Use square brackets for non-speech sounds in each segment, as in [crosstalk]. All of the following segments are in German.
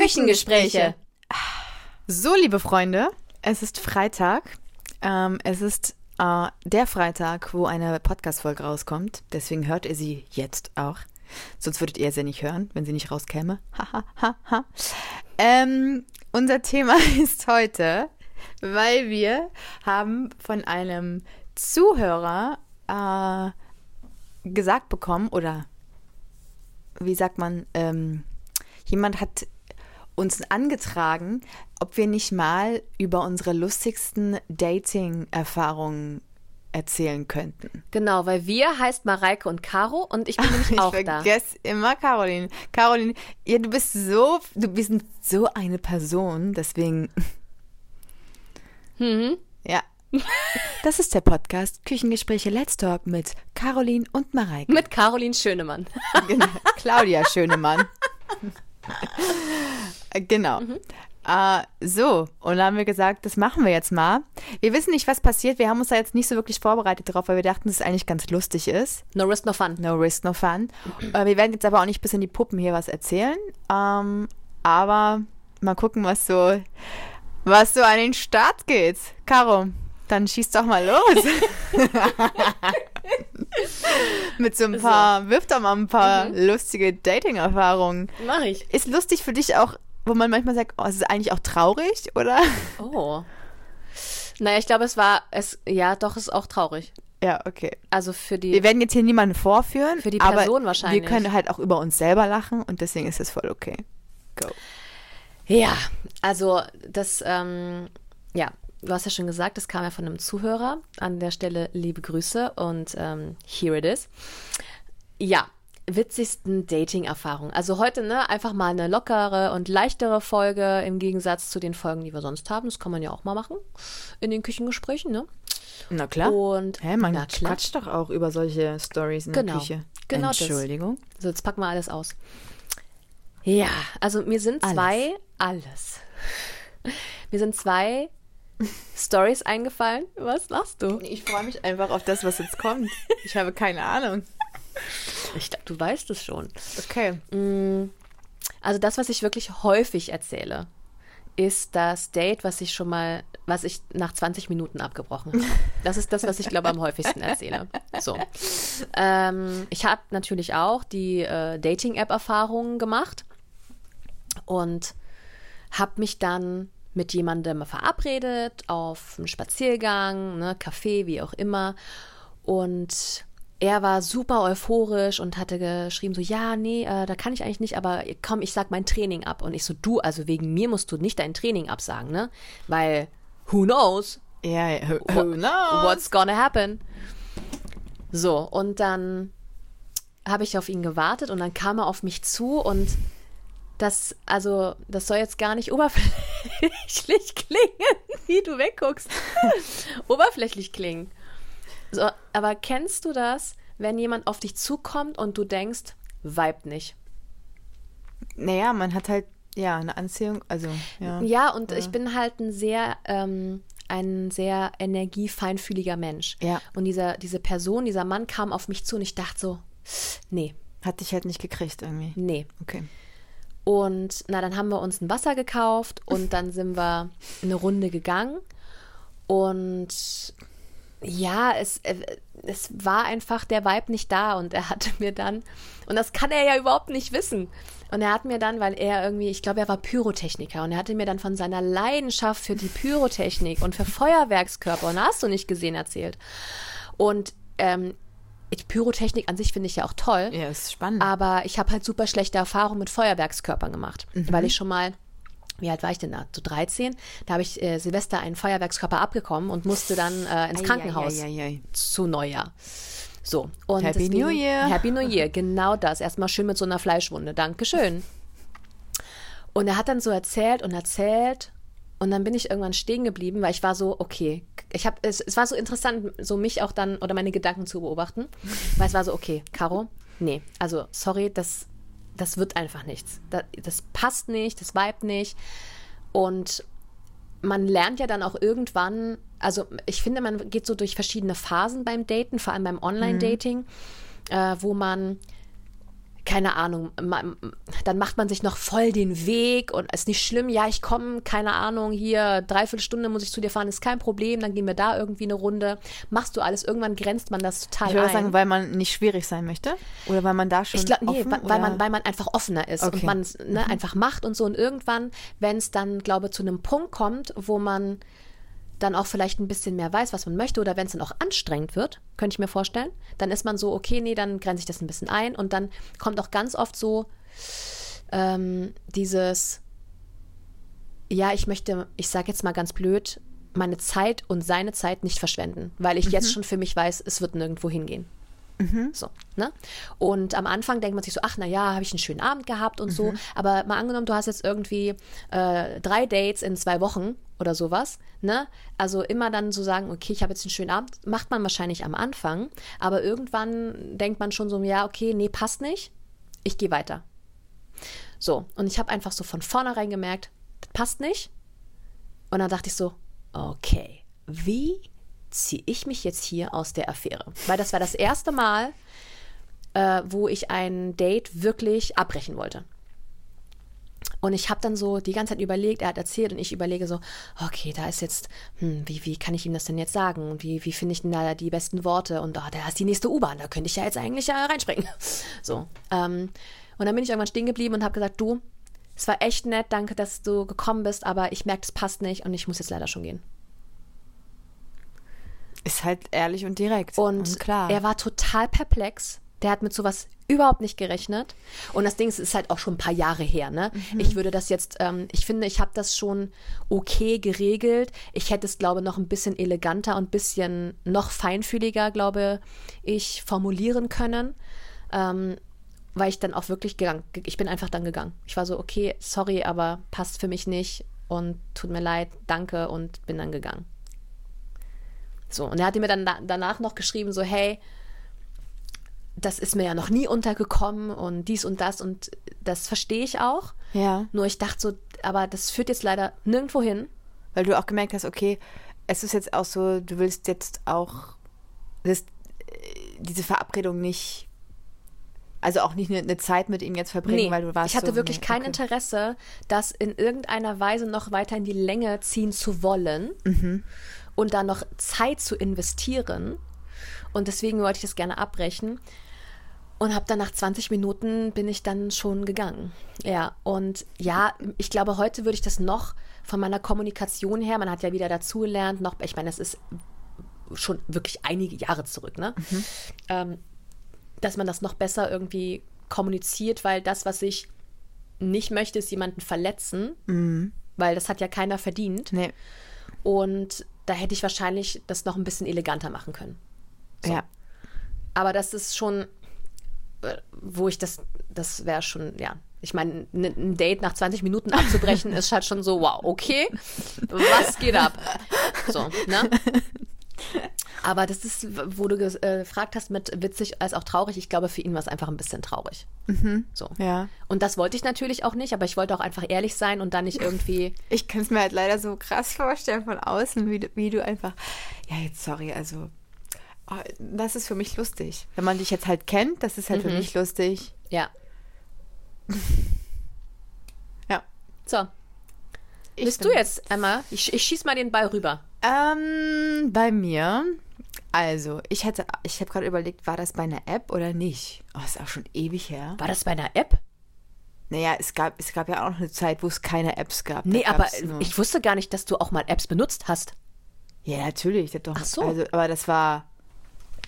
Küchengespräche. So, liebe Freunde, es ist Freitag. Ähm, es ist äh, der Freitag, wo eine Podcast-Folge rauskommt. Deswegen hört ihr sie jetzt auch. Sonst würdet ihr sie nicht hören, wenn sie nicht rauskäme. [laughs] Ha, ähm, unser Thema [laughs] ist heute, weil wir haben von einem Zuhörer äh, gesagt bekommen, oder wie sagt man, ähm, jemand hat uns angetragen, ob wir nicht mal über unsere lustigsten Dating-Erfahrungen erzählen könnten. Genau, weil wir heißt Mareike und Caro und ich bin [laughs] nämlich ich auch da. Ich vergesse immer Caroline. Caroline, ja, du bist so, du bist so eine Person, deswegen. Mhm. Ja. [laughs] Das ist der Podcast Küchengespräche Let's Talk mit Caroline und Mareike. Mit Caroline Schönemann. Genau. Claudia Schönemann. [laughs] genau. Mhm. Uh, so, und dann haben wir gesagt, das machen wir jetzt mal. Wir wissen nicht, was passiert. Wir haben uns da jetzt nicht so wirklich vorbereitet drauf, weil wir dachten, dass es eigentlich ganz lustig ist. No risk, no fun. No risk, no fun. Uh, wir werden jetzt aber auch nicht bis in die Puppen hier was erzählen. Um, ähm, aber mal gucken, was so, was so an den Start geht. Caro, dann schieß doch mal los. [laughs] [laughs] Mit so ein paar, so. wirf doch mal ein paar mhm. lustige Dating-Erfahrungen. Mach ich. Ist lustig für dich auch, wo man manchmal sagt, oh, es ist eigentlich auch traurig, oder? Oh. Naja, ich glaube, es war, es, ja, doch, es ist auch traurig. Ja, okay. Also für die. Wir werden jetzt hier niemanden vorführen. Für die Person wahrscheinlich. Wir können halt auch über uns selber lachen und deswegen ist es voll okay. Go. Ja, also das, ähm, ja, du hast ja schon gesagt, das kam ja von einem Zuhörer. An der Stelle liebe Grüße und ähm, here it is. Ja, witzigsten Dating-Erfahrungen. Also heute, ne, einfach mal eine lockere und leichtere Folge im Gegensatz zu den Folgen, die wir sonst haben. Das kann man ja auch mal machen in den Küchengesprächen, ne? Na klar. Und Hä, man na klar. quatscht doch auch über solche Stories in genau. der Küche. Genau Entschuldigung. Das. So, jetzt packen wir alles aus. Ja, also mir sind zwei alles. alles. Mir sind zwei Stories eingefallen. Was machst du? Ich freue mich einfach auf das, was jetzt kommt. Ich habe keine Ahnung. Ich glaube, du weißt es schon. Okay. Mm, also das, was ich wirklich häufig erzähle, ist das Date, was ich schon mal, was ich nach 20 Minuten abgebrochen habe. Das ist das, was ich glaube am häufigsten erzähle. So. Ähm, ich habe natürlich auch die äh, Dating-App-Erfahrungen gemacht und habe mich dann mit jemandem verabredet auf einen Spaziergang, ne, Kaffee, wie auch immer. Und er war super euphorisch und hatte geschrieben so, ja, nee, äh, da kann ich eigentlich nicht, aber komm, ich sag mein Training ab. Und ich so, du, also wegen mir musst du nicht dein Training absagen, ne? Weil, who knows? Ja, yeah, who, who knows? What's gonna happen? So, und dann habe ich auf ihn gewartet und dann kam er auf mich zu und das, also, das soll jetzt gar nicht oberflächlich [laughs] klingen, [laughs] wie du wegguckst. [laughs] oberflächlich klingen. So, aber kennst du das, wenn jemand auf dich zukommt und du denkst, vibe nicht? Naja, man hat halt, ja, eine Anziehung, also, ja. Ja, und ja. ich bin halt ein sehr, ähm, ein sehr energiefeinfühliger Mensch. Ja. Und dieser, diese Person, dieser Mann kam auf mich zu und ich dachte so, nee. Hat dich halt nicht gekriegt irgendwie. Nee. Okay. Und na, dann haben wir uns ein Wasser gekauft und dann sind wir eine Runde gegangen. Und ja, es, äh, es war einfach der Vibe nicht da und er hatte mir dann, und das kann er ja überhaupt nicht wissen. Und er hat mir dann, weil er irgendwie, ich glaube, er war Pyrotechniker und er hatte mir dann von seiner Leidenschaft für die Pyrotechnik und für Feuerwerkskörper, und hast du nicht gesehen, erzählt. Und ähm, Pyrotechnik an sich finde ich ja auch toll. Ja, ist spannend. Aber ich habe halt super schlechte Erfahrungen mit Feuerwerkskörpern gemacht, mhm. weil ich schon mal wie alt war ich denn da? Zu 13. Da habe ich äh, Silvester einen Feuerwerkskörper abgekommen und musste dann äh, ins Krankenhaus ei, ei, ei, zu Neujahr. So. Und Happy deswegen, New Year. Happy New Year, [laughs] genau das. Erstmal schön mit so einer Fleischwunde. Dankeschön. Und er hat dann so erzählt und erzählt und dann bin ich irgendwann stehen geblieben, weil ich war so, okay, ich habe, es, es war so interessant, so mich auch dann oder meine Gedanken zu beobachten, weil es war so, okay, Caro, nee, also sorry, das, das wird einfach nichts. Das, das passt nicht, das vibe nicht. Und man lernt ja dann auch irgendwann, also ich finde, man geht so durch verschiedene Phasen beim Daten, vor allem beim Online-Dating, mhm. äh, wo man keine Ahnung, ma- dann macht man sich noch voll den Weg und ist nicht schlimm, ja, ich komme, keine Ahnung, hier, dreiviertel Stunde muss ich zu dir fahren, ist kein Problem, dann gehen wir da irgendwie eine Runde. Machst du alles, irgendwann grenzt man das total Ich würde ein. sagen, weil man nicht schwierig sein möchte? Oder weil man da schon Ich glaube, nee, offen, weil, oder? man, weil man einfach offener ist Okay. und man es ne, einfach macht und so. Und irgendwann, wenn es dann, glaube ich, zu einem Punkt kommt, wo man dann auch vielleicht ein bisschen mehr weiß, was man möchte, oder wenn es dann auch anstrengend wird, könnte ich mir vorstellen, dann ist man so, okay, nee, dann grenze ich das ein bisschen ein. Und dann kommt auch ganz oft so ähm, dieses, ja, ich möchte, ich sage jetzt mal ganz blöd, meine Zeit und seine Zeit nicht verschwenden, weil ich jetzt schon für mich weiß, es wird nirgendwo hingehen. So, ne? Und am Anfang denkt man sich so, ach na ja, habe ich einen schönen Abend gehabt und so. Aber mal angenommen, du hast jetzt irgendwie äh, drei Dates in zwei Wochen oder sowas, ne? Also immer dann so sagen, okay, ich habe jetzt einen schönen Abend, macht man wahrscheinlich am Anfang, aber irgendwann denkt man schon so, ja, okay, nee, passt nicht, ich gehe weiter. So, und ich habe einfach so von vornherein gemerkt, das passt nicht. Und dann dachte ich so, okay, wie ziehe ich mich jetzt hier aus der Affäre? Weil das war das erste Mal, äh, wo ich ein Date wirklich abbrechen wollte. Und ich habe dann so die ganze Zeit überlegt, er hat erzählt und ich überlege so, okay, da ist jetzt, hm, wie, wie kann ich ihm das denn jetzt sagen? Und wie, wie finde ich denn da die besten Worte? Und ah, da ist die nächste U-Bahn, da könnte ich ja jetzt eigentlich äh, reinspringen. [laughs] So. Ähm, und dann bin ich irgendwann stehen geblieben und habe gesagt, du, es war echt nett, danke, dass du gekommen bist, aber ich merke, es passt nicht und ich muss jetzt leider schon gehen. Ist halt ehrlich und direkt. Und klar. er war total perplex. Der hat mit sowas überhaupt nicht gerechnet. Und das Ding ist, es ist halt auch schon ein paar Jahre her. Ne? Mhm. Ich würde das jetzt, ähm, ich finde, ich habe das schon okay geregelt. Ich hätte es, glaube noch ein bisschen eleganter und ein bisschen noch feinfühliger, glaube ich, formulieren können. Ähm, weil ich dann auch wirklich gegangen, ich bin einfach dann gegangen. Ich war so, okay, sorry, aber passt für mich nicht und tut mir leid, danke und bin dann gegangen. So, und er hatte mir dann da, danach noch geschrieben, so, hey, das ist mir ja noch nie untergekommen und dies und das und das verstehe ich auch. ja. Nur ich dachte so, aber das führt jetzt leider nirgendwo hin. Weil du auch gemerkt hast, okay, es ist jetzt auch so, du willst jetzt auch das, äh, diese Verabredung nicht, also auch nicht eine, eine Zeit mit ihm jetzt verbringen, weil du warst ich hatte so, wirklich nee, kein okay. Interesse, das in irgendeiner Weise noch weiter in die Länge ziehen zu wollen Mhm. und da noch Zeit zu investieren. Und deswegen wollte ich das gerne abbrechen. Und habe dann nach 20 Minuten bin ich dann schon gegangen. Ja, und ja, ich glaube, heute würde ich das noch von meiner Kommunikation her, man hat ja wieder dazugelernt, noch, ich meine, das ist schon wirklich einige Jahre zurück, ne? Ähm, dass man das noch besser irgendwie kommuniziert, weil das, was ich nicht möchte, ist jemanden verletzen, weil das hat ja keiner verdient. Nee, Und da hätte ich wahrscheinlich das noch ein bisschen eleganter machen können. So. ja. Aber das ist schon, wo ich das, das wäre schon, ja. Ich meine, ein Date nach 20 Minuten abzubrechen [laughs] ist halt schon so, wow, okay, was geht ab? So, ne? Aber das ist, wo du äh, gefragt hast, mit witzig als auch traurig. Ich glaube, für ihn war es einfach ein bisschen traurig. So. Ja. Und das wollte ich natürlich auch nicht, aber ich wollte auch einfach ehrlich sein und dann nicht irgendwie. Ich kann es mir halt leider so krass vorstellen von außen, wie du, wie du einfach, ja, jetzt sorry, also, das ist für mich lustig. Wenn man dich jetzt halt kennt, das ist halt Mhm. für mich lustig. Ja. [laughs] Ja. So, Ich bist du jetzt, Emma? Ich, ich schieß mal den Ball rüber. Ähm, bei mir, also, ich hätte, ich habe gerade überlegt, war das bei einer App oder nicht? Oh, ist auch schon ewig her. War das bei einer App? Naja, es gab, es gab ja auch noch eine Zeit, wo es keine Apps gab. Nee, aber ich wusste gar nicht, dass du auch mal Apps benutzt hast. Ja, natürlich. Das doch, Ach so. Also, aber das war,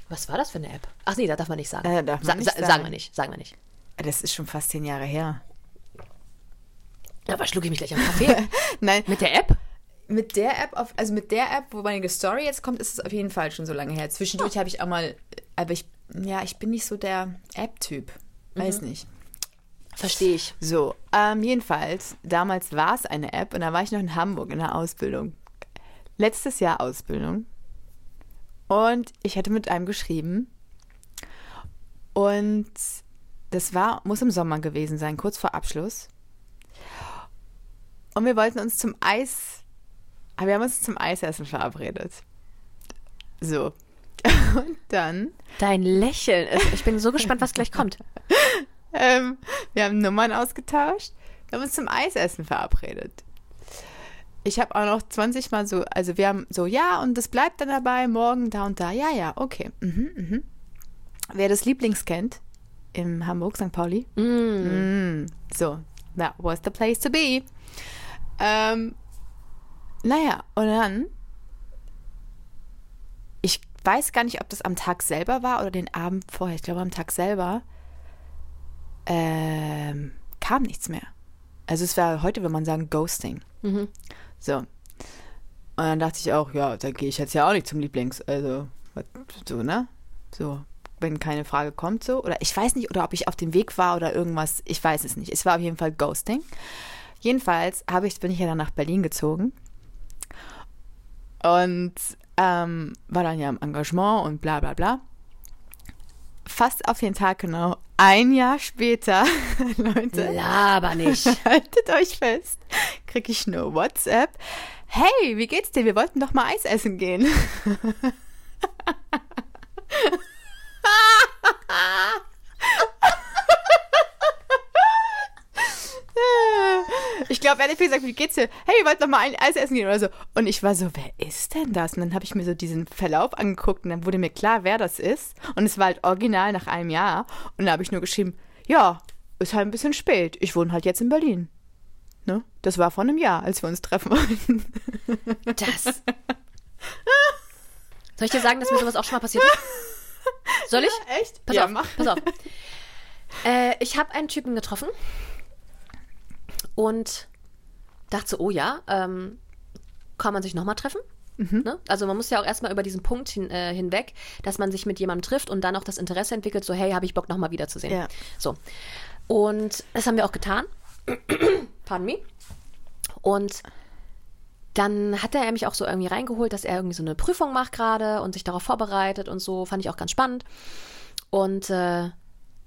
Was war das für eine App? Ach nee, da darf man nicht sagen. Äh, darf man Sa nicht sa sagen. Sagen wir nicht, sagen wir nicht. das ist schon fast zehn Jahre her. Aber schlug ich mich gleich am Kaffee. [laughs] Nein, Mit der App? mit der App, auf, also mit der App, wo meine Story jetzt kommt, ist es auf jeden Fall schon so lange her. Zwischendurch habe ich auch mal, aber ich, ja, ich bin nicht so der App-Typ. Weiß nicht. Verstehe ich. So, ähm, jedenfalls, damals war es eine App und da war ich noch in Hamburg in der Ausbildung. Letztes Jahr Ausbildung. Und ich hatte mit einem geschrieben. Und das war, muss im Sommer gewesen sein, kurz vor Abschluss. Und wir wollten uns zum Eis, aber wir haben uns zum Eisessen verabredet. So. [laughs] Und dann Dein Lächeln ist, ich bin so gespannt, was gleich kommt. [laughs] ähm, wir haben Nummern ausgetauscht. Wir haben uns zum Eisessen verabredet. Ich habe auch noch 20 Mal so, also wir haben so, ja, und das bleibt dann dabei, morgen da und da. Ja, ja, okay. Mhm, mhm. Wer das Lieblings kennt, in Hamburg, St. Pauli. Mm. So, that was the place to be. Ähm, naja, und dann, ich weiß gar nicht, ob das am Tag selber war oder den Abend vorher. Ich glaube, am Tag selber ähm, kam nichts mehr. Also es war heute, wenn man sagen, Ghosting. So. Und dann dachte ich auch, ja, da gehe ich jetzt ja auch nicht zum Lieblings. Also, so, ne? So, wenn keine Frage kommt, so. Oder ich weiß nicht, oder ob ich auf dem Weg war oder irgendwas. Ich weiß es nicht. Es war auf jeden Fall Ghosting. Jedenfalls ich, bin ich ja dann nach Berlin gezogen. Und ähm, war dann ja im Engagement und bla bla bla. Fast auf den Tag genau, ein Jahr später, [laughs] Leute, Laber nicht. [laughs] haltet euch fest, kriege ich nur WhatsApp. Hey, wie geht's dir? Wir wollten doch mal Eis essen gehen. [laughs] Er hat gesagt, wie geht's dir? Hey, wir wollten doch mal ein Eis essen gehen oder so. Und ich war so, wer ist denn das? Und dann habe ich mir so diesen Verlauf angeguckt und dann wurde mir klar, wer das ist. Und es war halt original nach einem Jahr. Und da habe ich nur geschrieben, ja, ist halt ein bisschen spät. Ich wohne halt jetzt in Berlin. Ne? Das war vor einem Jahr, als wir uns treffen wollten. Das. Soll ich dir sagen, dass mir sowas auch schon mal passiert ist? Soll ich? Echt? Pass ja, auf, mach. pass auf. Äh, ich habe einen Typen getroffen und dachte so, oh ja, ähm, kann man sich nochmal treffen? Ne? Also man muss ja auch erstmal über diesen Punkt hin, äh, hinweg, dass man sich mit jemandem trifft und dann auch das Interesse entwickelt, so hey, habe ich Bock nochmal wiederzusehen. Ja. So. Und das haben wir auch getan. [clears throat] Pardon me. Und dann hat er mich auch so irgendwie reingeholt, dass er irgendwie so eine Prüfung macht gerade und sich darauf vorbereitet und so. Fand ich auch ganz spannend. Und äh,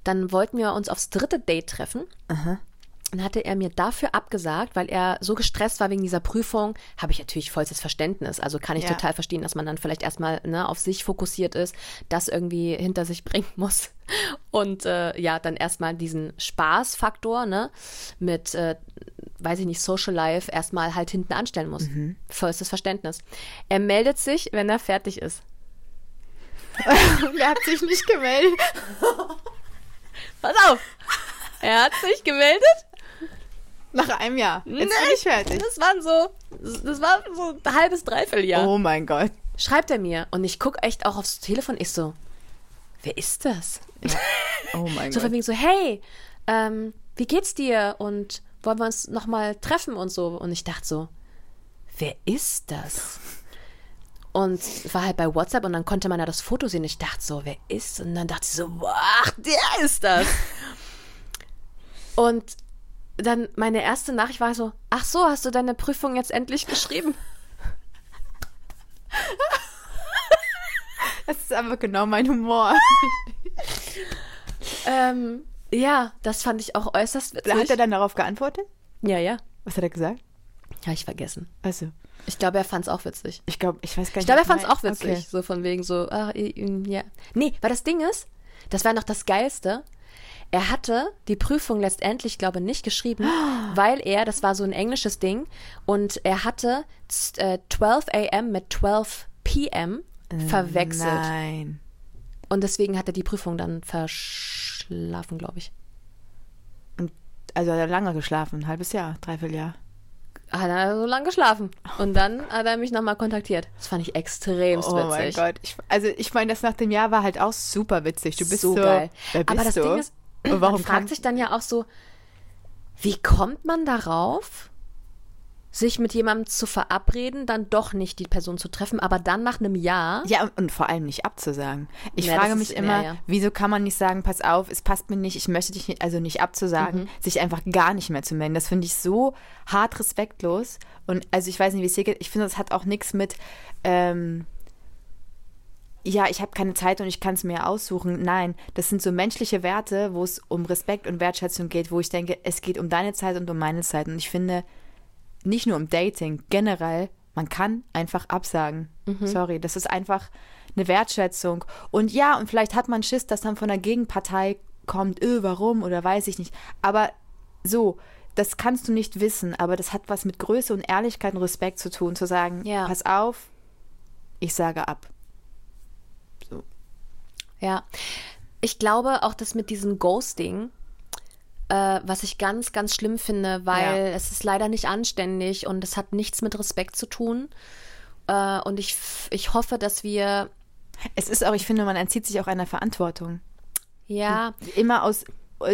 dann wollten wir uns aufs dritte Date treffen. Dann hatte er mir dafür abgesagt, weil er so gestresst war wegen dieser Prüfung. Habe ich natürlich vollstes Verständnis. Also kann ich Ja. total verstehen, dass man dann vielleicht erstmal ne, auf sich fokussiert ist, das irgendwie hinter sich [laughs] bringen muss. Und äh, ja, dann erstmal diesen Spaßfaktor, ne, mit, äh, weiß ich nicht, Social Life erstmal halt hinten anstellen muss. Vollstes Verständnis. Er meldet sich, wenn er fertig ist. [laughs] Er hat sich nicht gemeldet. Pass auf! Er hat sich gemeldet. Nach einem Jahr. Jetzt bin Nee, ich fertig. Das waren so, das war so ein halbes Dreivierteljahr. Oh mein Gott. Schreibt er mir und ich gucke echt auch aufs Telefon. Ich so, wer ist das? Oh mein [laughs] So von Gott. wegen so, hey, ähm, wie geht's dir? Und wollen wir uns nochmal treffen und so? Und ich dachte so, wer ist das? Und war halt bei WhatsApp und dann konnte man ja das Foto sehen. Ich dachte so, wer ist? Und dann dachte ich so, ach, der ist das. [laughs] und dann meine erste Nachricht war so, ach so, hast du deine Prüfung jetzt endlich geschrieben? [laughs] Das ist aber genau mein Humor. [laughs] ähm, ja, das fand ich auch äußerst witzig. Hat er dann darauf geantwortet? ja, ja. Was hat er gesagt? Habe ich vergessen. Also, Ich glaube, er fand es auch witzig. ich glaube, ich weiß gar Ich nicht. glaube, er fand es auch witzig. Okay. So von wegen so, äh, ja. Nee, weil das Ding ist, das war noch das Geilste. Er hatte die Prüfung letztendlich, glaube ich, nicht geschrieben, weil er, das war so ein englisches Ding, und er hatte z- äh, 12 a.m. mit 12 p.m. verwechselt. Nein. Und deswegen hat er die Prüfung dann verschlafen, glaube ich. Und, also hat er lange geschlafen, ein halbes Jahr, dreiviertel Jahr. Hat er so lange geschlafen. Und dann hat er mich nochmal kontaktiert. Das fand ich extremst Oh mein witzig. Gott. Ich, also ich meine, das nach dem Jahr war halt auch super witzig. Du bist so, so geil. Aber das du? Ding ist, warum man fragt sich dann ja auch so, wie kommt man darauf, sich mit jemandem zu verabreden, dann doch nicht die Person zu treffen, aber dann nach einem Jahr, Ja, und, vor allem nicht abzusagen. Ich Ja, frage mich ist- immer, ja, ja. wieso kann man nicht sagen, pass auf, es passt mir nicht, ich möchte dich nicht, also nicht abzusagen, Mhm. sich einfach gar nicht mehr zu melden. Das finde ich so hart respektlos. Und also ich weiß nicht, wie es hier geht. Ich finde, das hat auch nichts mit, ähm, ja, ich habe keine Zeit und ich kann es mir aussuchen. Nein, das sind so menschliche Werte, wo es um Respekt und Wertschätzung geht, wo ich denke, es geht um deine Zeit und um meine Zeit. Und ich finde, nicht nur um Dating, generell, man kann einfach absagen. Sorry, das ist einfach eine Wertschätzung. Und ja, und vielleicht hat man Schiss, dass dann von der Gegenpartei kommt, öh, warum oder weiß ich nicht. Aber so, das kannst du nicht wissen, aber das hat was mit Größe und Ehrlichkeit und Respekt zu tun, zu sagen, Ja. pass auf, ich sage ab. Ja. Ich glaube auch, dass mit diesem Ghosting, äh, was ich ganz, ganz schlimm finde, weil Ja. es ist leider nicht anständig und es hat nichts mit Respekt zu tun. Äh, und ich, ich hoffe, dass wir, Es ist auch, ich finde, man entzieht sich auch einer Verantwortung. ja, Immer aus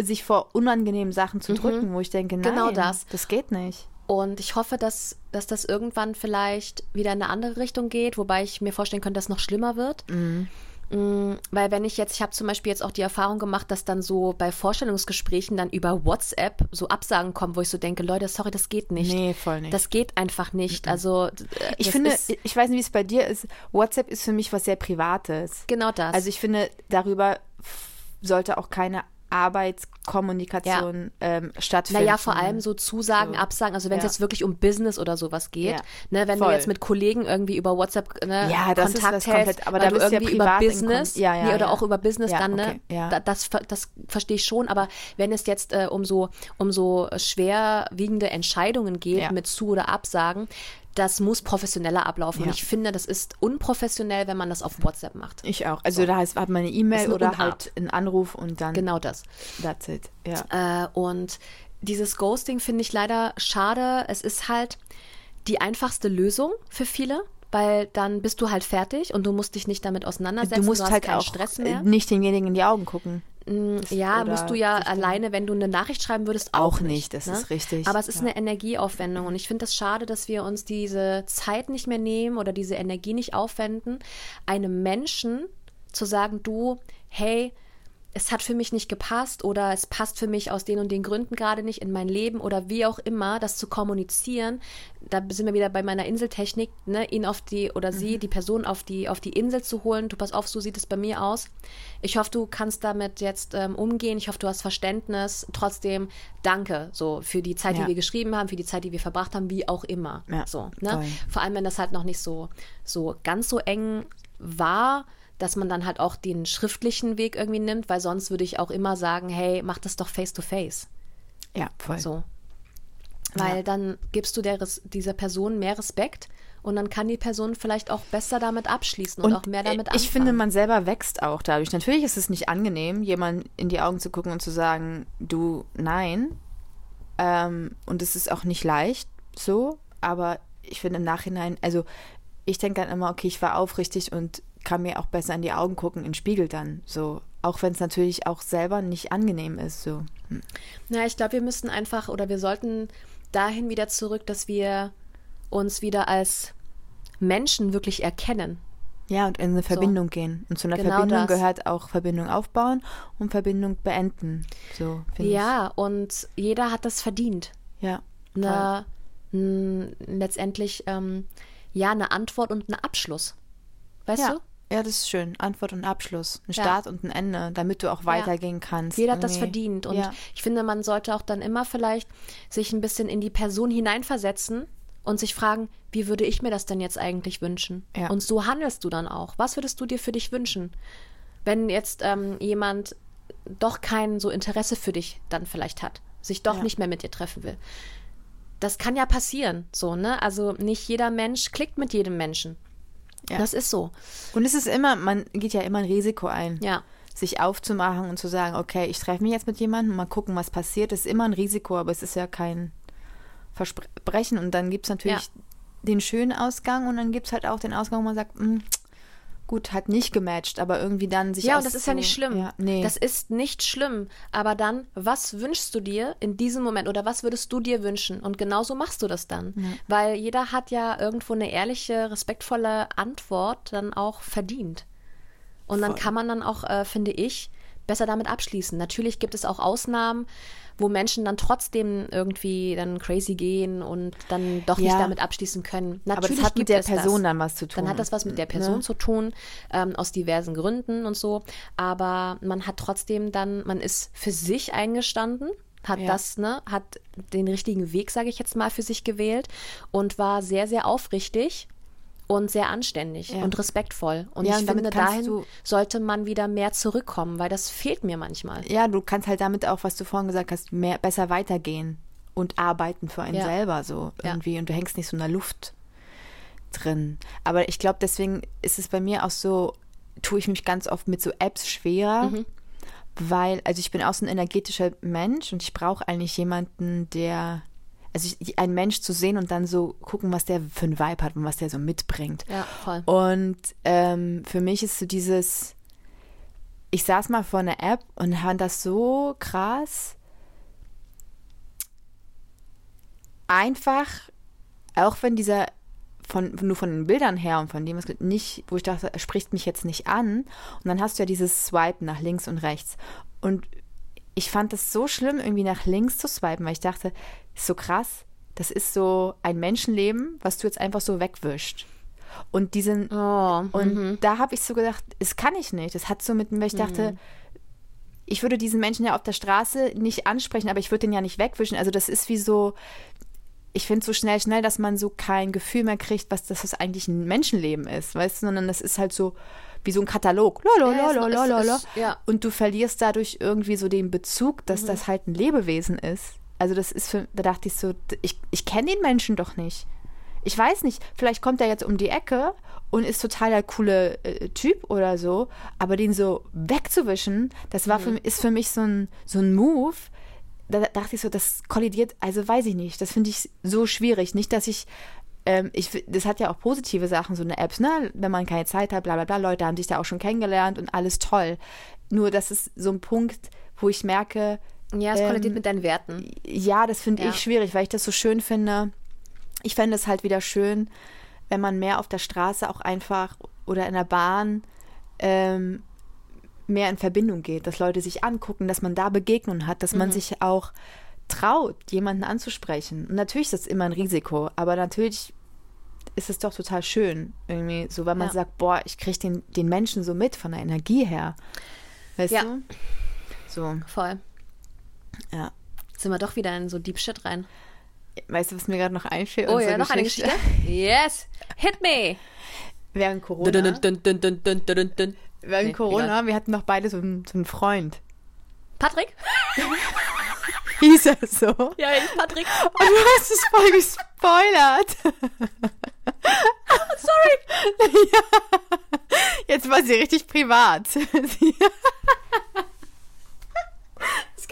sich vor unangenehmen Sachen zu drücken, wo ich denke, nein, Mhm. Genau das. das geht nicht. Und ich hoffe, dass, dass das irgendwann vielleicht wieder in eine andere Richtung geht, wobei ich mir vorstellen könnte, dass es noch schlimmer wird. Mm, Weil wenn ich jetzt, ich habe zum Beispiel jetzt auch die Erfahrung gemacht, dass dann so bei Vorstellungsgesprächen dann über WhatsApp so Absagen kommen, wo ich so denke, Leute, sorry, das geht nicht. Nee, voll nicht. Das geht einfach nicht. Also äh, ich finde, ist ich weiß nicht, wie es bei dir ist. WhatsApp ist für mich was sehr Privates. genau das. Also ich finde, darüber sollte auch keine Arbeitskommunikation ähm, stattfinden. Naja, vor allem so Zusagen, So. Absagen, also wenn es Ja. jetzt wirklich um Business oder sowas geht, Ja. ne, wenn Voll. du jetzt mit Kollegen irgendwie über WhatsApp ne, Ja, das ist Kontakt hältst, komplett- aber weil da du ja irgendwie über Business, ja, ja, nee, oder ja. auch über Business Ja, dann, ne, okay, ja. da, das, das verstehe ich schon, aber wenn es jetzt äh, um so um so schwerwiegende Entscheidungen geht Ja. mit Zu- oder Absagen, das muss professioneller ablaufen. Und Ja. ich finde, das ist unprofessionell, wenn man das auf WhatsApp macht. Ich auch. Also da heißt, hat man eine E-Mail oder halt einen Anruf und dann Genau das. that's it. Ja. Äh, und dieses Ghosting finde ich leider schade. Es ist halt die einfachste Lösung für viele, weil dann bist du halt fertig und du musst dich nicht damit auseinandersetzen. Du musst hast halt keinen auch Stress mehr. nicht denjenigen in die Augen gucken. Ja, oder musst du ja alleine, wenn du eine Nachricht schreiben würdest, auch, Auch nicht, das ist richtig, Aber es ist ja. eine Energieaufwendung und ich finde das schade, dass wir uns diese Zeit nicht mehr nehmen oder diese Energie nicht aufwenden, einem Menschen zu sagen, du, hey, es hat für mich nicht gepasst oder es passt für mich aus den und den Gründen gerade nicht in mein Leben oder wie auch immer, das zu kommunizieren. Da sind wir wieder bei meiner Inseltechnik, ne, ihn auf die oder sie, die Person auf die auf die Insel zu holen. Du pass auf, so sieht es bei mir aus. Ich hoffe, du kannst damit jetzt ähm, umgehen. Ich hoffe, du hast Verständnis. Trotzdem danke so für die Zeit, Ja. die wir geschrieben haben, für die Zeit, die wir verbracht haben, wie auch immer. Ja, so, ne? Vor allem, wenn das halt noch nicht so so ganz so eng war, dass man dann halt auch den schriftlichen Weg irgendwie nimmt, weil sonst würde ich auch immer sagen, hey, mach das doch face to face. Ja, voll. So. Weil Ja. dann gibst du der, dieser Person mehr Respekt und dann kann die Person vielleicht auch besser damit abschließen und, auch mehr damit anfangen. ich finde, man selber wächst auch dadurch. Natürlich ist es nicht angenehm, jemand in die Augen zu gucken und zu sagen, du, nein. Ähm, und es ist auch nicht leicht so, aber ich finde im Nachhinein, also ich denke dann immer, okay, ich war aufrichtig und kann mir auch besser in die Augen gucken, in den Spiegel dann so. Auch wenn es natürlich auch selber nicht angenehm ist, so. Hm. Na, ich glaube, wir müssten einfach oder wir sollten dahin wieder zurück, dass wir uns wieder als Menschen wirklich erkennen. Ja, und in eine Verbindung gehen. Und zu einer Genau Verbindung das. gehört auch Verbindung aufbauen und Verbindung beenden. So, Ja, und jeder hat das verdient. ich. Ja. Eine, n, letztendlich ähm, ja eine Antwort und einen Abschluss. Weißt Ja. du? Ja, das ist schön. Antwort und Abschluss. Ein Ja. Start und ein Ende, damit du auch weitergehen kannst. Jeder hat das verdient. Und ja. ich finde, man sollte auch dann immer vielleicht sich ein bisschen in die Person hineinversetzen und sich fragen, wie würde ich mir das denn jetzt eigentlich wünschen? Ja. Und so handelst du dann auch. Was würdest du dir für dich wünschen? Wenn jetzt ähm, jemand doch kein so Interesse für dich dann vielleicht hat, sich doch Ja. nicht mehr mit dir treffen will. Das kann ja passieren, so, ne? Also nicht jeder Mensch klickt mit jedem Menschen. Ja. Das ist so. Und es ist immer, man geht ja immer ein Risiko ein. Ja. Sich aufzumachen und zu sagen, okay, ich treffe mich jetzt mit jemandem, mal gucken, was passiert. Das ist immer ein Risiko, aber es ist ja kein Versprechen. Und dann gibt es natürlich den schönen Ausgang und dann gibt es halt auch den Ausgang, wo man sagt, "Hm, gut, hat nicht gematcht, aber irgendwie dann sich Ja, und das ist ja nicht schlimm. Ja, nee. Das ist nicht schlimm. Aber dann, was wünschst du dir in diesem Moment oder was würdest du dir wünschen? Und genauso machst du das dann. Weil jeder hat ja irgendwo eine ehrliche, respektvolle Antwort dann auch verdient. Und dann Voll. kann man dann auch, äh, finde ich, besser damit abschließen. Natürlich gibt es auch Ausnahmen, wo Menschen dann trotzdem irgendwie dann crazy gehen und dann doch nicht Ja. damit abschließen können. Natürlich aber das hat mit der Person das. dann was zu tun. Dann hat das was mit der Person Ne? zu tun, ähm, aus diversen Gründen und so. Aber man hat trotzdem dann, man ist für sich eingestanden, hat Ja. das, ne, hat den richtigen Weg, sage ich jetzt mal, für sich gewählt und war sehr, sehr aufrichtig und sehr anständig Ja. und respektvoll. Und Ja, ich und finde, dahin sollte man wieder mehr zurückkommen, weil das fehlt mir manchmal. Ja, du kannst halt damit auch, was du vorhin gesagt hast, mehr, besser weitergehen und arbeiten für einen Ja. selber so irgendwie und du hängst nicht so in der Luft drin. Aber ich glaube, deswegen ist es bei mir auch so, tue ich mich ganz oft mit so Apps schwerer, Mhm. weil, also ich bin auch so ein energetischer Mensch und ich brauche eigentlich jemanden, der, also ich, einen Mensch zu sehen und dann so gucken, was der für einen Vibe hat und was der so mitbringt. Ja, voll. Und ähm, für mich ist so dieses, ich saß mal vor einer App und fand das so krass. Einfach, auch wenn dieser von, nur von den Bildern her und von dem, was nicht, wo ich dachte, er spricht mich jetzt nicht an. Und dann hast du ja dieses Swipen nach links und rechts. Und ich fand das so schlimm, irgendwie nach links zu swipen, weil ich dachte, ist so krass, das ist so ein Menschenleben, was du jetzt einfach so wegwischt. Und diesen, Oh, und da habe ich so gedacht, das kann ich nicht. Das hat so mit mir, ich dachte, ich würde diesen Menschen ja auf der Straße nicht ansprechen, aber ich würde den ja nicht wegwischen. Also das ist wie so, ich finde so schnell, schnell, dass man so kein Gefühl mehr kriegt, was das was eigentlich ein Menschenleben ist, weißt du, sondern das ist halt so wie so ein Katalog. Ja, es- es. Und du verlierst dadurch irgendwie so den Bezug, dass das halt ein Lebewesen ist. Also das ist für, da dachte ich so, ich, ich kenne den Menschen doch nicht. Ich weiß nicht, vielleicht kommt er jetzt um die Ecke und ist total der coole äh, Typ oder so, aber den so wegzuwischen, das war für, mich- ist für mich so ein, so ein Move. Da dachte ich so, das kollidiert, also weiß ich nicht, das finde ich so schwierig. Nicht, dass ich, ähm, ich, das hat ja auch positive Sachen, so eine Apps, ne? Wenn man keine Zeit hat, bla bla bla, Leute haben sich da auch schon kennengelernt und alles toll. Nur das ist so ein Punkt, wo ich merke, Ja, es kollidiert ähm, mit deinen Werten. ja, das finde Ja. ich schwierig, weil ich das so schön finde. Ich fände es halt wieder schön, wenn man mehr auf der Straße auch einfach oder in der Bahn ähm, mehr in Verbindung geht, dass Leute sich angucken, dass man da Begegnungen hat, dass man sich auch traut, jemanden anzusprechen. Und natürlich ist das immer ein Risiko, aber natürlich ist es doch total schön, irgendwie, so weil man Ja. sagt, boah, ich kriege den, den Menschen so mit von der Energie her. Weißt Ja. du? So, Voll. Ja. Sind wir doch wieder in so Deep Shit rein. Weißt du, was mir gerade noch einfällt? Oh ja, noch eine Geschichte? Yes! Hit me! Während Corona, Dun, während Nee, Corona wir hatten noch beide so einen, so einen Freund. Patrick? [laughs] Hieß er so? Und Ja, ich Patrick. du hast es voll gespoilert. Sorry! [laughs] ja. Jetzt war sie richtig privat. [laughs]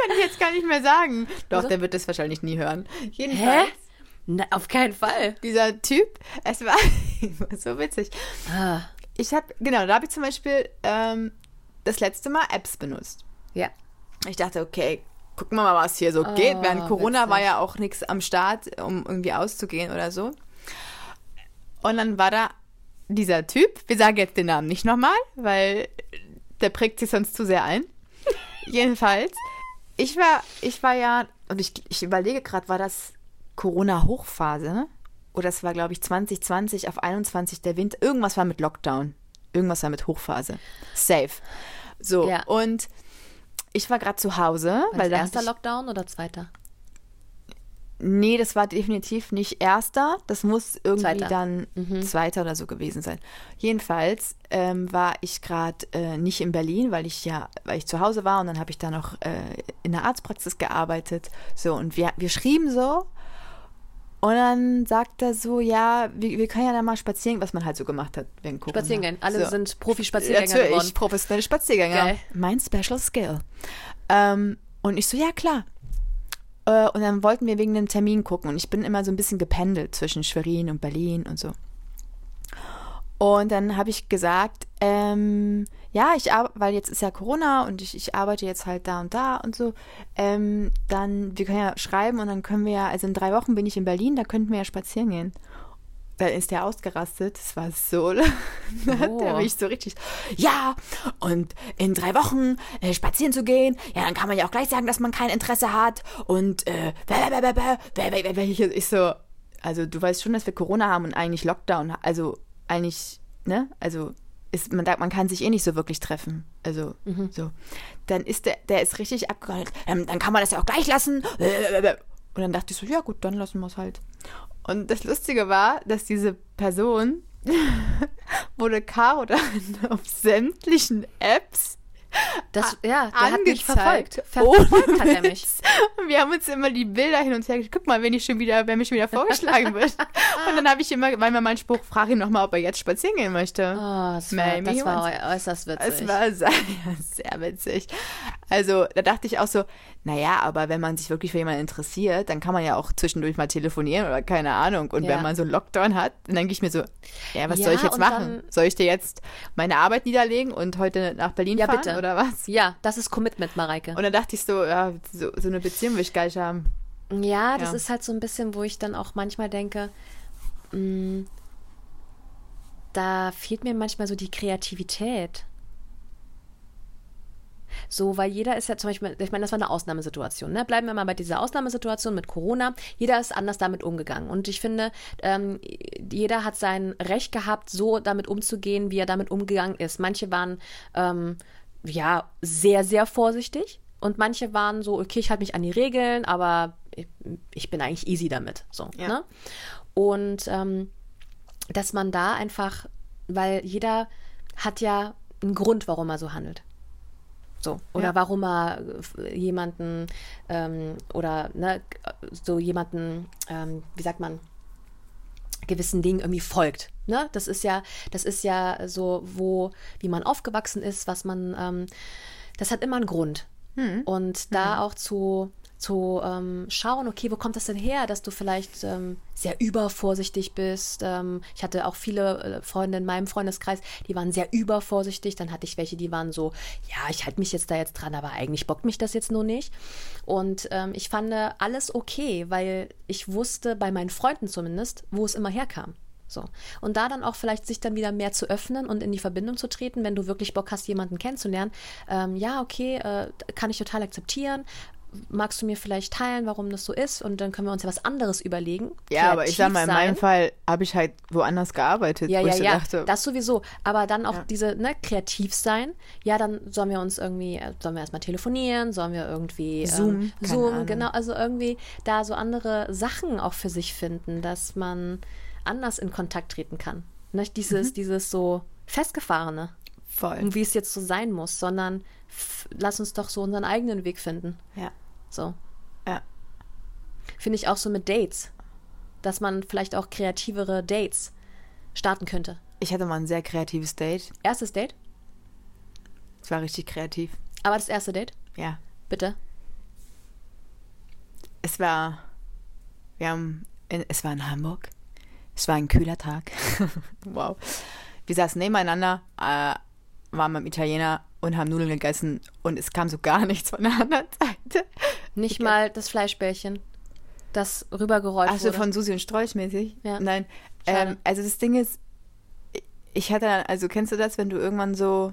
Kann ich jetzt gar nicht mehr sagen. Doch, Wieso? der wird das wahrscheinlich nie hören. Hä? Jedenfalls, Na, auf keinen Fall. dieser Typ, es war, war [laughs] so witzig. Ah, Ich habe, genau, da habe ich zum Beispiel ähm, das letzte Mal Apps benutzt. ja. Ich dachte, okay, gucken wir mal, was hier so geht. Oh, Während Corona witzig. war ja auch nichts am Start, um irgendwie auszugehen oder so. Und dann war da dieser Typ, wir sagen jetzt den Namen nicht nochmal, weil der prägt sich sonst zu sehr ein. [laughs] Jedenfalls, ich war, ich war ja, und ich, ich überlege gerade, war das Corona-Hochphase? Oder es war, glaube ich, 2020 auf 21 der Winter. Irgendwas war mit Lockdown. Irgendwas war mit Hochphase. Safe. So, Ja. und ich war gerade zu Hause, War weil das da erster ich, Lockdown oder zweiter? Nee, das war definitiv nicht erster. Das muss irgendwie Zweiter. dann Mhm. zweiter oder so gewesen sein. Jedenfalls ähm, war ich gerade äh, nicht in Berlin, weil ich ja, weil ich zu Hause war und dann habe ich da noch äh, in der Arztpraxis gearbeitet. So, und wir, wir schrieben so. Und dann sagt er so, ja, wir, wir können ja da mal spazieren, was man halt so gemacht hat wegen Corona. Spazieren gehen. Alle so. sind Profi-Spaziergänger Natürlich, geworden. professionelle Spaziergänger. Geil. Mein Special Skill. Ähm, und ich so, ja klar. Äh, und dann wollten wir wegen dem Termin gucken. Und ich bin immer so ein bisschen gependelt zwischen Schwerin und Berlin und so. Und dann habe ich gesagt, ähm, ja, ich weil jetzt ist ja Corona und ich, ich arbeite jetzt halt da und da und so. Ähm, dann, wir können ja schreiben und dann können wir ja, also in drei Wochen bin ich in Berlin, da könnten wir ja spazieren gehen dann ist der ausgerastet. Das war so [laughs] lang. Oh. hat er mich so richtig. Ja, und in drei Wochen äh, spazieren zu gehen, ja, dann kann man ja auch gleich sagen, dass man kein Interesse hat. Und äh, ich so, also du weißt schon, dass wir Corona haben und eigentlich Lockdown, also eigentlich, ne? Also ist, man, man kann sich eh nicht so wirklich treffen. Also mhm. so. Dann ist der, der ist richtig abgehandelt. Ähm, dann kann man das ja auch gleich lassen. Und dann dachte ich so, ja gut, dann lassen wir es halt. Und das Lustige war, dass diese Person [laughs] wurde Caro dann [laughs] auf sämtlichen Apps Das, ja, der hat mich angezeigt. verfolgt. Ohne Verfolgt hat er mich. Und wir haben uns immer die Bilder hin und her geschickt. Guck mal, wenn ich schon wieder, wer mich schon wieder vorgeschlagen wird. und dann habe ich immer, weil mir mein Spruch, frage ihn nochmal, ob er jetzt spazieren gehen möchte. Oh, das war, das war äußerst witzig. Es war sehr, [laughs] sehr witzig. Also da dachte ich auch so, naja, aber wenn man sich wirklich für jemanden interessiert, dann kann man ja auch zwischendurch mal telefonieren oder keine Ahnung. Und Ja. wenn man so einen Lockdown hat, dann denke ich mir so, ja, was Ja, soll ich jetzt machen? soll ich dir jetzt meine Arbeit niederlegen und heute nach Berlin Ja, fahren bitte. oder was? ja, das ist Commitment, Mareike. Und dann dachte ich so, ja, so, so eine Beziehung will ich gar nicht haben. Ja, das ist halt so ein bisschen, wo ich dann auch manchmal denke, mh, da fehlt mir manchmal so die Kreativität. So, weil jeder ist ja zum Beispiel, ich meine, das war eine Ausnahmesituation. Ne? Bleiben wir mal bei dieser Ausnahmesituation mit Corona. Jeder ist anders damit umgegangen. Und ich finde, ähm, jeder hat sein Recht gehabt, so damit umzugehen, wie er damit umgegangen ist. Manche waren ähm, ja sehr, sehr vorsichtig. Und manche waren so, okay, ich halte mich an die Regeln, aber ich, ich bin eigentlich easy damit. So, Ja. ne? Und ähm, dass man da einfach, weil jeder hat ja einen Grund, warum er so handelt. So, oder Ja. warum er äh, jemanden ähm, oder ne, so jemanden, ähm, wie sagt man, gewissen Dingen irgendwie folgt. Ne? Das ist ja, das ist ja so, wo, wie man aufgewachsen ist, was man, ähm, das hat immer einen Grund. Und da auch zu, zu ähm, schauen, okay, wo kommt das denn her, dass du vielleicht ähm, sehr übervorsichtig bist. Ähm, ich hatte auch viele äh, Freunde in meinem Freundeskreis, die waren sehr übervorsichtig. Dann hatte ich welche, die waren so, ja, ich halte mich jetzt da jetzt dran, aber eigentlich bockt mich das jetzt nur nicht. Und ähm, ich fand alles okay, weil ich wusste, bei meinen Freunden zumindest, wo es immer herkam. So. Und da dann auch vielleicht sich dann wieder mehr zu öffnen und in die Verbindung zu treten, wenn du wirklich Bock hast, jemanden kennenzulernen. Ähm, ja, okay, äh, kann ich total akzeptieren. Magst du mir vielleicht teilen, warum das so ist? Und dann können wir uns ja was anderes überlegen. Ja, aber ich sag mal, in Kreativ meinem sein. Fall habe ich halt woanders gearbeitet, Ja, wo ja, ich ja, dachte, das sowieso. Aber dann auch Ja. diese, ne, kreativ sein. Ja, dann sollen wir uns irgendwie, äh, sollen wir erstmal telefonieren, sollen wir irgendwie Zoom, ähm, Zoom, genau, also irgendwie da so andere Sachen auch für sich finden, dass man anders in Kontakt treten kann. Nicht dieses, Mhm. dieses so festgefahrene, voll. und wie es jetzt so sein muss, sondern lass uns doch so unseren eigenen Weg finden. Ja, So. ja. Finde ich auch so mit Dates, dass man vielleicht auch kreativere Dates starten könnte. Ich hatte mal ein sehr kreatives Date. Erstes Date, Es war richtig kreativ. aber das erste Date, Ja. bitte. Es war, wir haben, in, es war in Hamburg. Es war ein kühler Tag. [laughs] wow. Wir saßen nebeneinander, äh, waren beim Italiener und haben Nudeln gegessen und es kam so gar nichts von der anderen Seite. Nicht mal das Fleischbällchen, das rübergerollt Also wurde. von Susi und Strolch mäßig? Ja. Nein. Ähm, also das Ding ist, ich hatte, dann- also kennst du das, wenn du irgendwann so,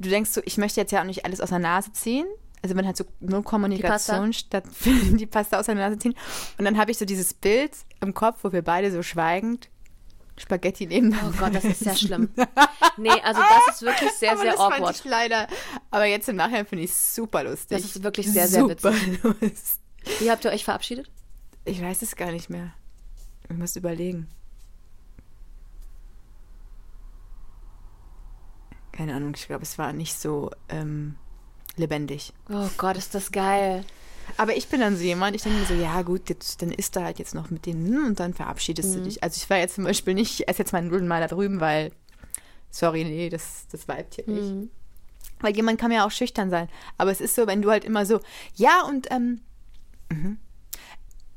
du denkst so, ich möchte jetzt ja auch nicht alles aus der Nase ziehen. Also wenn halt so nur Kommunikation stattfindet, [laughs] die Pasta aus der Nase ziehen. Und dann habe ich so dieses Bild im Kopf, wo wir beide so schweigend Spaghetti nehmen. oh Gott, das ist sehr [laughs] schlimm. Nee, also das ist wirklich sehr, sehr das fand awkward. ich leider. Aber jetzt im Nachhinein finde ich es super lustig. Das ist wirklich sehr, sehr super lustig. Wie habt ihr euch verabschiedet? Ich weiß es gar nicht mehr. Ich muss überlegen. Keine Ahnung, ich glaube, es war nicht so ähm, lebendig. Oh Gott, ist das geil. Aber ich bin dann so jemand, ich denke mir so, ja gut, jetzt, dann isst du halt jetzt noch mit denen hm, und dann verabschiedest du dich. Also ich war jetzt zum Beispiel nicht, ich esse jetzt meine Nudeln mal da drüben, weil, sorry, nee, das, das vibet hier nicht. Mhm. Weil jemand kann ja auch schüchtern sein. Aber es ist so, wenn du halt immer so, ja und, ähm, mhm,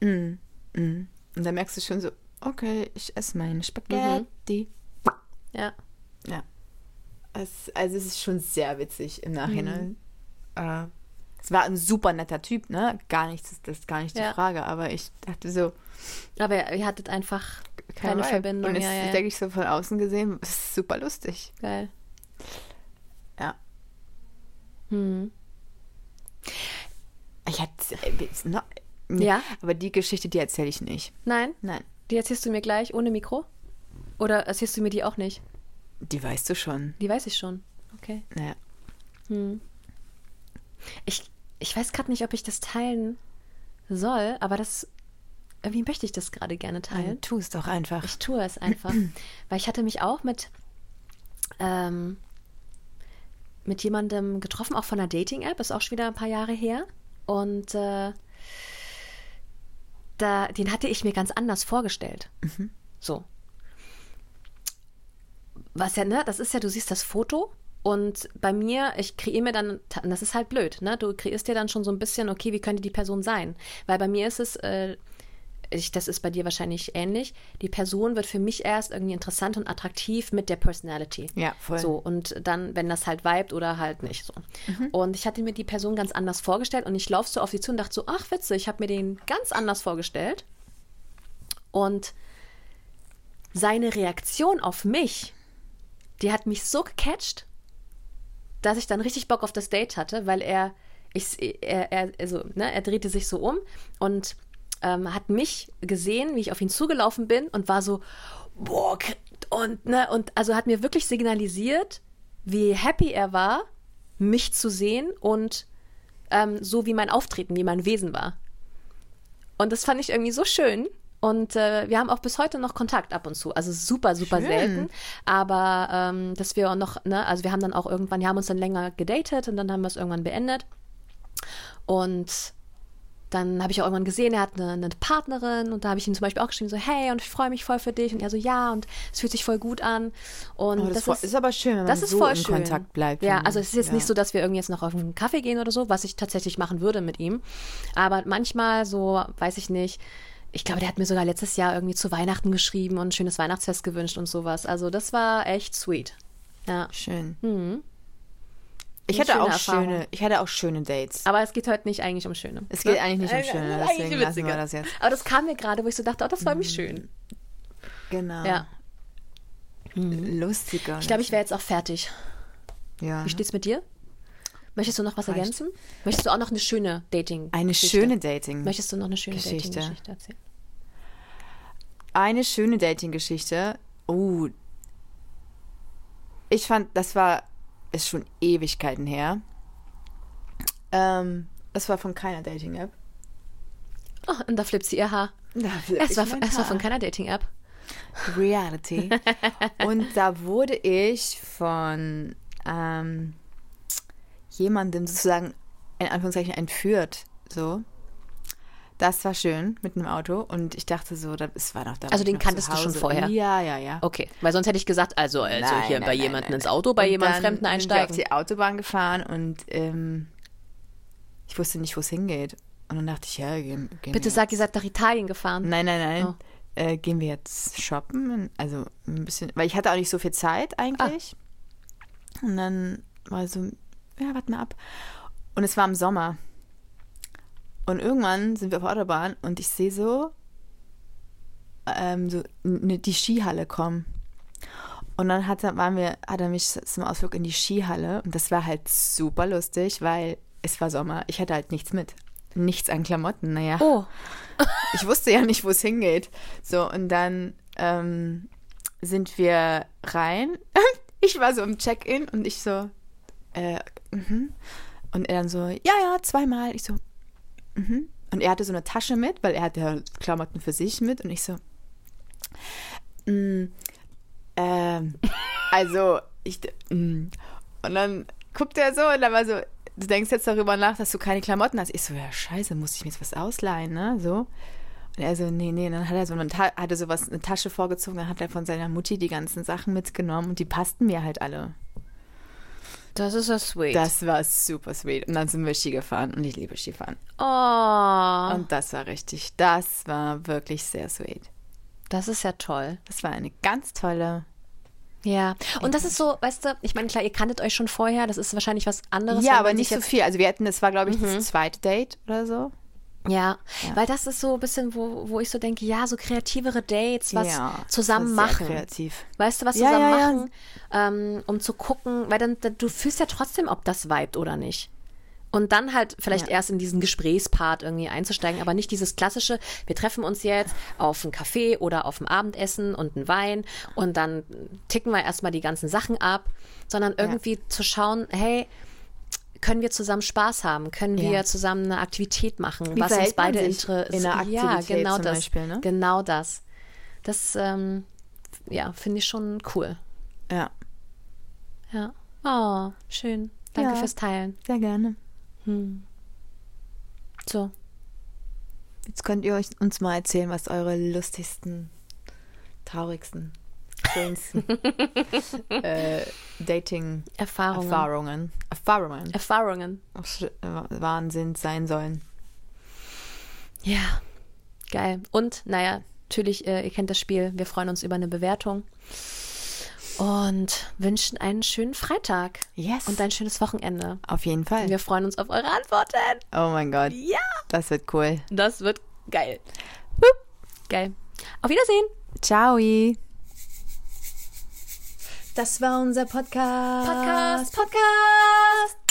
mm, mm. und dann merkst du schon so, okay, ich esse meine Spaghetti. Ja. Ja. Es, also es ist schon sehr witzig im Nachhinein. Äh, es war ein super netter Typ, ne? Gar nichts, das ist gar nicht die Ja. Frage, aber ich dachte so, Aber ihr hattet einfach kein keine Vibe. Verbindung. Und jetzt ja, ja. denke ich so von außen gesehen, es ist super lustig. Geil. Ja. Hm. Ich hatte, äh, nee, Ja? aber die Geschichte, die erzähle ich nicht. Nein? Nein, Die erzählst du mir gleich ohne Mikro? Oder erzählst du mir die auch nicht? die weißt du schon. Die weiß ich schon. Okay. Naja. Hm. Ich, ich weiß gerade nicht, ob ich das teilen soll, aber das irgendwie möchte ich das gerade gerne teilen. Tu es doch einfach. Ich tue es einfach. [clears throat] weil ich hatte mich auch mit, ähm, mit jemandem getroffen, auch von einer Dating-App, ist auch schon wieder ein paar Jahre her. Und äh, da, den hatte ich mir ganz anders vorgestellt. So. Was ja, ne, das ist ja, du siehst das Foto und bei mir, ich kreiere mir dann, das ist halt blöd, ne? Du kreierst dir dann schon so ein bisschen, okay, wie könnte die Person sein? Weil bei mir ist es, äh, ich, das ist bei dir wahrscheinlich ähnlich, die Person wird für mich erst irgendwie interessant und attraktiv mit der Personality. Ja, voll. So, und dann, wenn das halt vibet oder halt nicht so. Und ich hatte mir die Person ganz anders vorgestellt und ich laufe so auf sie zu und dachte so, ach witzig, ich habe mir den ganz anders vorgestellt. Und seine Reaktion auf mich, die hat mich so gecatcht, dass ich dann richtig Bock auf das Date hatte, weil er, ich, er, er, also, ne, er drehte sich so um und ähm, hat mich gesehen, wie ich auf ihn zugelaufen bin und war so, boah, und, ne, und also hat mir wirklich signalisiert, wie happy er war, mich zu sehen und ähm, so wie mein Auftreten, wie mein Wesen war. Und das fand ich irgendwie so schön. Und äh, wir haben auch bis heute noch Kontakt ab und zu. Also super, super Schön. selten. Aber ähm, dass wir auch noch, ne, also wir haben dann auch irgendwann, wir haben uns dann länger gedatet und dann haben wir es irgendwann beendet. Und dann habe ich auch irgendwann gesehen, er hat eine, eine Partnerin und da habe ich ihm zum Beispiel auch geschrieben, so, hey, und ich freue mich voll für dich. Und er so, ja, und es fühlt sich voll gut an. Und Oh, das, das, ist, ist aber schön, wenn das man ist so voll in schön. Kontakt bleibt. Ja, also es ist jetzt ich. nicht so, dass wir irgendwie jetzt noch auf einen Kaffee gehen oder so, was ich tatsächlich machen würde mit ihm. Aber manchmal so, weiß ich nicht, ich glaube, der hat mir sogar letztes Jahr irgendwie zu Weihnachten geschrieben und ein schönes Weihnachtsfest gewünscht und sowas. Also das war echt sweet. Ja. Schön. Mhm. Ich hatte schöne auch Erfahrung. schöne, ich hatte auch schöne Dates. Aber es geht heute nicht eigentlich um Schöne. Es geht Ne? eigentlich nicht um Schöne, deswegen lassen wir das jetzt. Aber das kam mir gerade, wo ich so dachte, oh, das war mich schön. Genau. Ja. Lustiger. Ich glaube, ich wäre jetzt auch fertig. ja. Wie steht's mit dir? Möchtest du noch was Reicht. ergänzen? Möchtest du auch noch eine schöne Dating? Eine schöne Dating. Möchtest du noch eine schöne Geschichte. Dating-Geschichte erzählen? Eine schöne Dating-Geschichte. Oh. Ich fand, das war, ist schon Ewigkeiten her. Ähm, das war von keiner Dating-App. Oh, und da flippt sie ihr Haar. Da Es war, es war von keiner Dating-App. Reality. [laughs] Und da wurde ich von ähm, jemandem sozusagen in Anführungszeichen entführt. So. Das war schön mit einem Auto und ich dachte so, da- es war noch da. Also ich den kanntest du schon vorher? Ja, ja, ja. Okay, weil sonst hätte ich gesagt, also, also Nein, hier nein, bei jemandem ins. Auto, bei jemandem Fremden sind wir auf einsteigen. die Autobahn gefahren und ähm, ich wusste nicht, wo es hingeht. Und dann dachte ich, ja, gehen, gehen Bitte sag, ihr seid nach Italien gefahren. Nein, nein, nein. Oh. Äh, gehen wir jetzt shoppen? Also ein bisschen, weil ich hatte auch nicht so viel Zeit eigentlich. Ah. Und dann war so, ja, warte mal ab. Und es war im Sommer. Und irgendwann sind wir auf der Autobahn und ich sehe so, ähm, so ne, die Skihalle kommen. Und dann hat er, waren wir, hat er mich zum Ausflug in die Skihalle und das war halt super lustig, weil es war Sommer. Ich hatte halt nichts mit. Nichts an Klamotten, naja Oh, ich wusste ja nicht, wo es hingeht. So, und dann ähm, sind wir rein. [laughs] Ich war so im Check-in und ich so, äh, mhm. Und er dann so, ja, ja, zweimal. Ich so, mhm. Und er hatte so eine Tasche mit, weil er hatte ja Klamotten für sich mit. Und ich so, mm, ähm, also, ich, mm. Und dann guckt er so und dann war so, du denkst jetzt darüber nach, dass du keine Klamotten hast. Ich so, ja, scheiße, muss ich mir jetzt was ausleihen, ne? So. Und er so, nee, nee, dann hat er so eine, hatte sowas, eine Tasche vorgezogen, dann hat er von seiner Mutti die ganzen Sachen mitgenommen und die passten mir halt alle. Das ist ja sweet. Das war super sweet. Und dann sind wir Ski gefahren und ich liebe Skifahren. oh, Und das war richtig, das war wirklich sehr sweet. das ist ja toll. Das war eine ganz tolle. Ja, und das ist so, weißt du, ich meine, klar, ihr kanntet euch schon vorher, das ist wahrscheinlich was anderes. ja, aber nicht so viel. Also wir hatten, das war glaube ich das zweite Date oder so. Ja, Ja. weil das ist so ein bisschen, wo, wo ich so denke, ja, so kreativere Dates, was ja, zusammen machen. kreativ. Weißt du, was Ja, zusammen machen, Ähm, um zu gucken, weil dann, dann du fühlst ja trotzdem, ob das vibet oder nicht. Und dann halt vielleicht erst in diesen Gesprächspart irgendwie einzusteigen, aber nicht dieses klassische, wir treffen uns jetzt auf einen Kaffee oder auf ein Abendessen und einen Wein und dann ticken wir erstmal die ganzen Sachen ab, sondern irgendwie zu schauen, hey, können wir zusammen Spaß haben? Können Ja. wir zusammen eine Aktivität machen, Wie was uns beide interessiert? in einer Ja, genau das. Beispiel, ne? Genau das. Das, ähm, ja, finde ich schon cool. Ja, Ja. Oh, schön. Danke Ja. fürs Teilen. sehr gerne. So. Jetzt könnt ihr euch uns mal erzählen, was eure lustigsten, traurigsten, schönsten [laughs] äh, Erfahrungen. Dating-Erfahrungen Erfahrungen Erfahrungen. äh, Wahnsinn sein sollen. Ja, geil. Und, naja, natürlich, äh, ihr kennt das Spiel. Wir freuen uns über eine Bewertung und wünschen einen schönen Freitag Yes. und ein schönes Wochenende. Auf jeden Fall. Wir freuen uns auf eure Antworten. Oh mein Gott, Ja, das wird cool. das wird geil. Geil. Auf Wiedersehen. Ciao. Das war unser Podcast. Podcast, Podcast.